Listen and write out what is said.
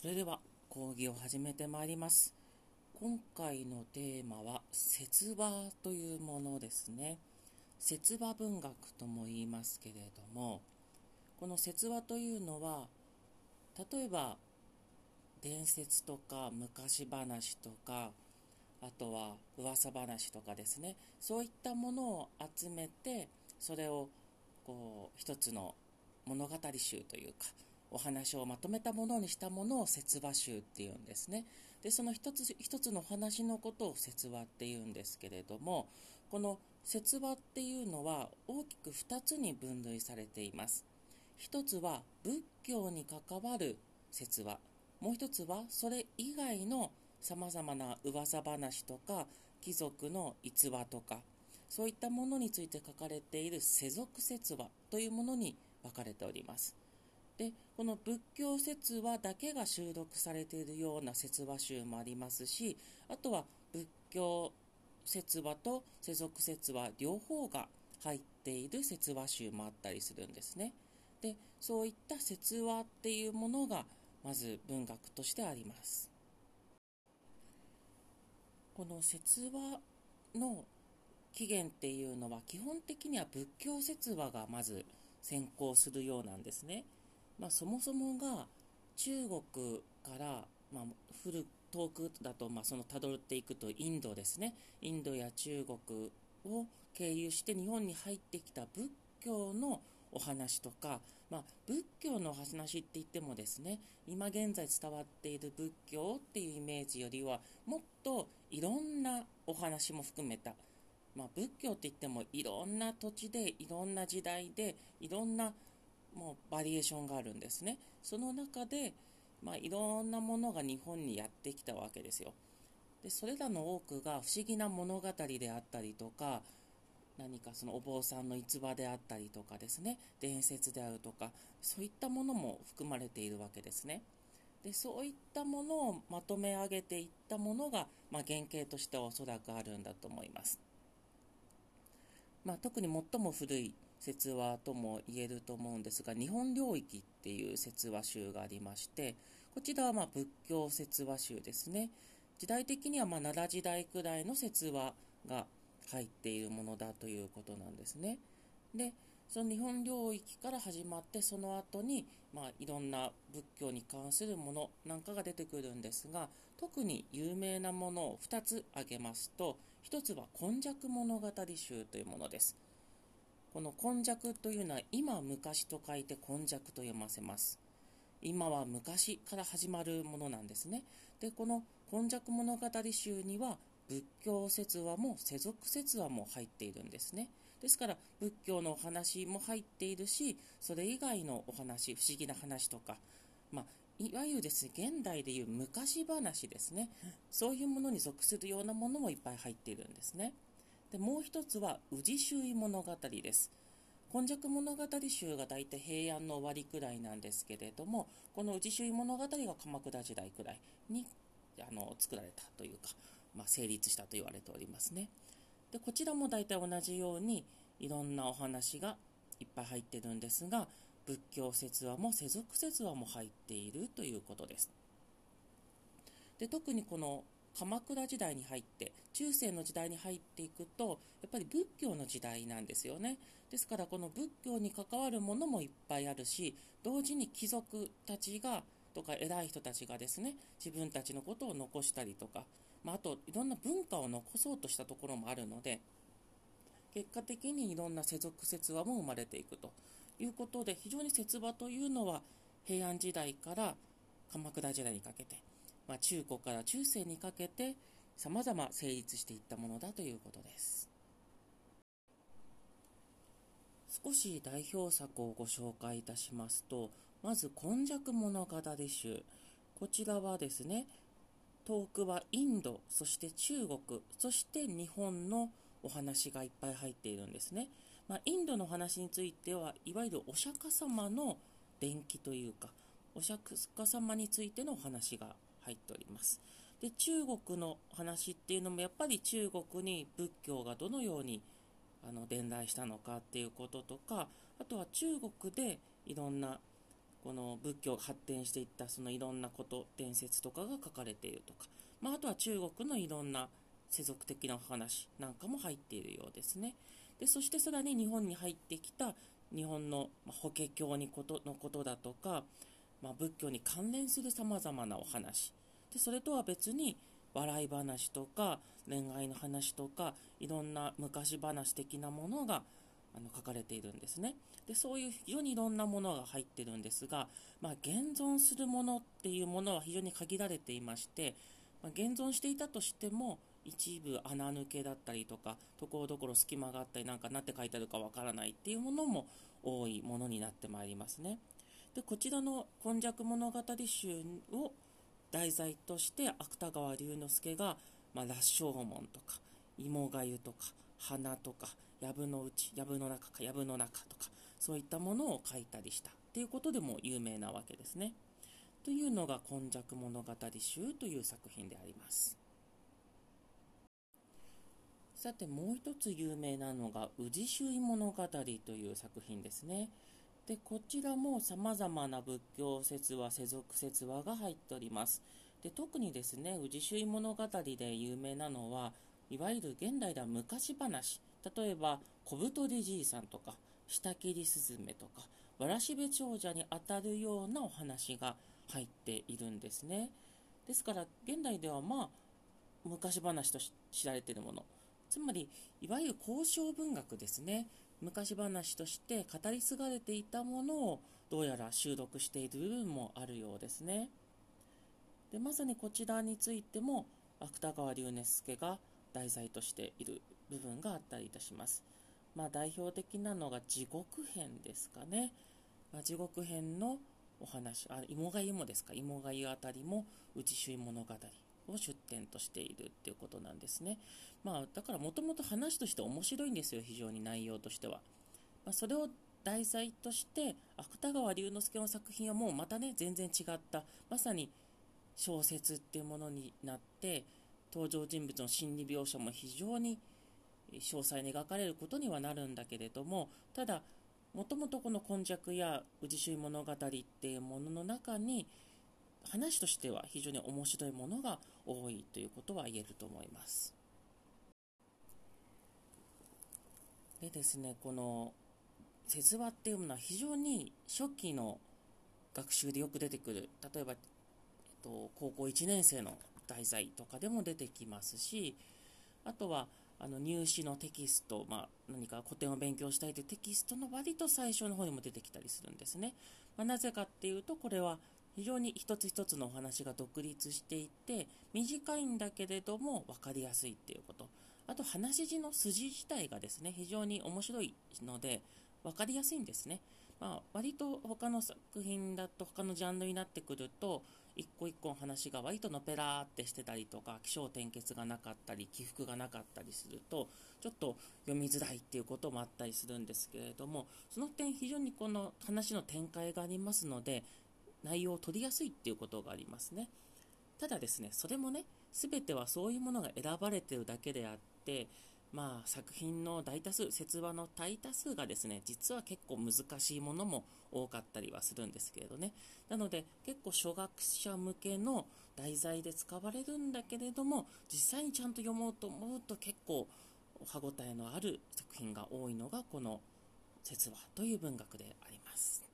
それでは講義を始めてまいります。今回のテーマは説話というものですね。説話文学とも言いますけれどもこの説話というのは例えば伝説とか昔話とかあとは噂話とかですね。そういったものを集めてそれをこう一つの物語集というかお話をまとめたものにしたものを説話集っていうんですね。で、その一つ一つの話のことを説話っていうんですけれども、この説話っていうのは大きく2つに分類されています。一つは仏教に関わる説話。もう一つはそれ以外のさまざまな噂話とか貴族の逸話とかそういったものについて書かれている世俗説話というものに分かれております。でこの仏教説話だけが収録されているような説話集もありますしあとは仏教説話と世俗説話両方が入っている説話集もあったりするんですねでそういった説話っていうものがまず文学としてありますこの説話の起源っていうのは基本的には仏教説話がまず先行するようなんですね。まあ、そもそもが中国から、まあ、古遠くだと、まあ、その辿っていくとインドですね。インドや中国を経由して日本に入ってきた仏教のお話とか、まあ、仏教のお話って言ってもですね今現在伝わっている仏教っていうイメージよりはもっといろんなお話も含めた、まあ、仏教って言ってもいろんな土地でいろんな時代でいろんなもうバリエーションがあるんですね。その中で、まあ、いろんなものが日本にやってきたわけですよ。でそれらの多くが不思議な物語であったりとか何かそのお坊さんの逸話であったりとかですね伝説であるとかそういったものも含まれているわけですね。でそういったものをまとめ上げていったものが、まあ、原型としてはおそらくあるんだと思います。まあ、特に最も古い説話とも言えると思うんですが日本領域っていう説話集がありましてこちらはま仏教説話集ですね。時代的にはま奈良時代くらいの説話が入っているものだということなんですね。でその日本領域から始まってその後にまあいろんな仏教に関するものなんかが出てくるんですが特に有名なものを2つ挙げますと1つは「今昔物語集」というものです。この今昔というのは今昔と書いて今昔と読ませます。今は昔から始まるものなんですね。で、この今昔物語集には仏教説話も世俗説話も入っているんですね。ですから仏教のお話も入っているし、それ以外のお話、不思議な話とか、まあ、いわゆるですね、現代でいう昔話ですね。そういうものに属するようなものもいっぱい入っているんですね。でもう一つは宇治周囲物語です。今昔物語集が大体平安の終わりくらいなんですけれどもこの宇治周囲物語が鎌倉時代くらいにあの作られたというか、まあ、成立したと言われておりますね。でこちらも大体同じようにいろんなお話がいっぱい入ってるんですが仏教説話も世俗説話も入っているということです。で特にこの鎌倉時代に入って中世の時代に入っていくとやっぱり仏教の時代なんですよね。ですからこの仏教に関わるものもいっぱいあるし同時に貴族たちがとか偉い人たちがですね自分たちのことを残したりとか、まあ、あといろんな文化を残そうとしたところもあるので結果的にいろんな世俗説話も生まれていくということで非常に説話というのは平安時代から鎌倉時代にかけてまあ、中古から中世にかけて様々成立していったものだということです。少し代表作をご紹介いたしますとまず「今昔物語集」こちらはですね遠くはインドそして中国そして日本のお話がいっぱい入っているんですね、まあ、インドの話についてはいわゆるお釈迦様の伝記というかお釈迦様についてのお話が入っております。で中国の話っていうのもやっぱり中国に仏教がどのようにあの伝来したのかっていうこととかあとは中国でいろんなこの仏教が発展していったそのいろんなこと伝説とかが書かれているとか、まあ、あとは中国のいろんな世俗的なお話なんかも入っているようですねでそしてさらに日本に入ってきた日本の法華経にことのことだとか、まあ、仏教に関連するさまざまなお話。でそれとは別に笑い話とか恋愛の話とかいろんな昔話的なものがあの書かれているんですね。でそういう非常にいろんなものが入ってるんですが、まあ、現存するものっていうものは非常に限られていまして、まあ、現存していたとしても一部穴抜けだったりとかところどころ隙間があったりなんか何て書いてあるかわからないっていうものも多いものになってまいりますね。でこちらの「今昔物語集」を題材として芥川龍之介が、まあ、羅生門とか芋がゆとか花とか藪の内藪の中か藪の中とかそういったものを書いたりしたっていうことでも有名なわけですね。というのが「今昔物語集」という作品であります。さてもう一つ有名なのが「宇治周囲物語」という作品ですね。でこちらもさまざまな仏教説話世俗説話が入っております。で特にですね宇治周物語で有名なのはいわゆる現代では昔話。例えば小太りじいさんとか下切りスズメとかわらしべ長者にあたるようなお話が入っているんですね。ですから現代ではまあ昔話と知られているもの。つまりいわゆる交渉文学ですね。昔話として語り継がれていたものをどうやら収録している部分もあるようですね。でまさにこちらについても芥川龍之介が題材としている部分があったりいたします。まあ、代表的なのが地獄編ですかね。まあ、地獄編のお話、あ芋がゆもですか、芋がゆあたりも内周物語を出典としているっていうことなんですね。まあ、だからもともと話として面白いんですよ、非常に内容としては。まあ、それを題材として芥川龍之介の作品はもうまたね全然違ったまさに小説っていうものになって登場人物の心理描写も非常に詳細に描かれることにはなるんだけれどもただもともとこの「今昔」や「宇治周囲物語」っていうものの中に話としては非常に面白いものが多いということは言えると思います。でですね、この説話っていうものは非常に初期の学習でよく出てくる。例えば、えっと、高校1年生の題材とかでも出てきますし、あとは、あの入試のテキスト、まあ、何か古典を勉強したいというテキストの割と最初の方にも出てきたりするんですね。まあ、なぜかっていうと、これは非常に一つ一つのお話が独立していて短いんだけれども分かりやすいっていうこと。あと話し字の筋自体がですね非常に面白いので分かりやすいんですね、まあ、割と他の作品だと他のジャンルになってくると一個一個の話が割とのぺらーってしてたりとか起承転結がなかったり起伏がなかったりするとちょっと読みづらいっていうこともあったりするんですけれどもその点非常にこの話の展開がありますので内容を取りやすいっていうことがありますね。ただですね、それもね、全てはそういうものが選ばれてるだけであって、まあ、作品の大多数、説話の大多数がですね、実は結構難しいものも多かったりはするんですけれどね。なので、結構初学者向けの題材で使われるんだけれども、実際にちゃんと読もうと思うと結構歯応えのある作品が多いのがこの説話という文学であります。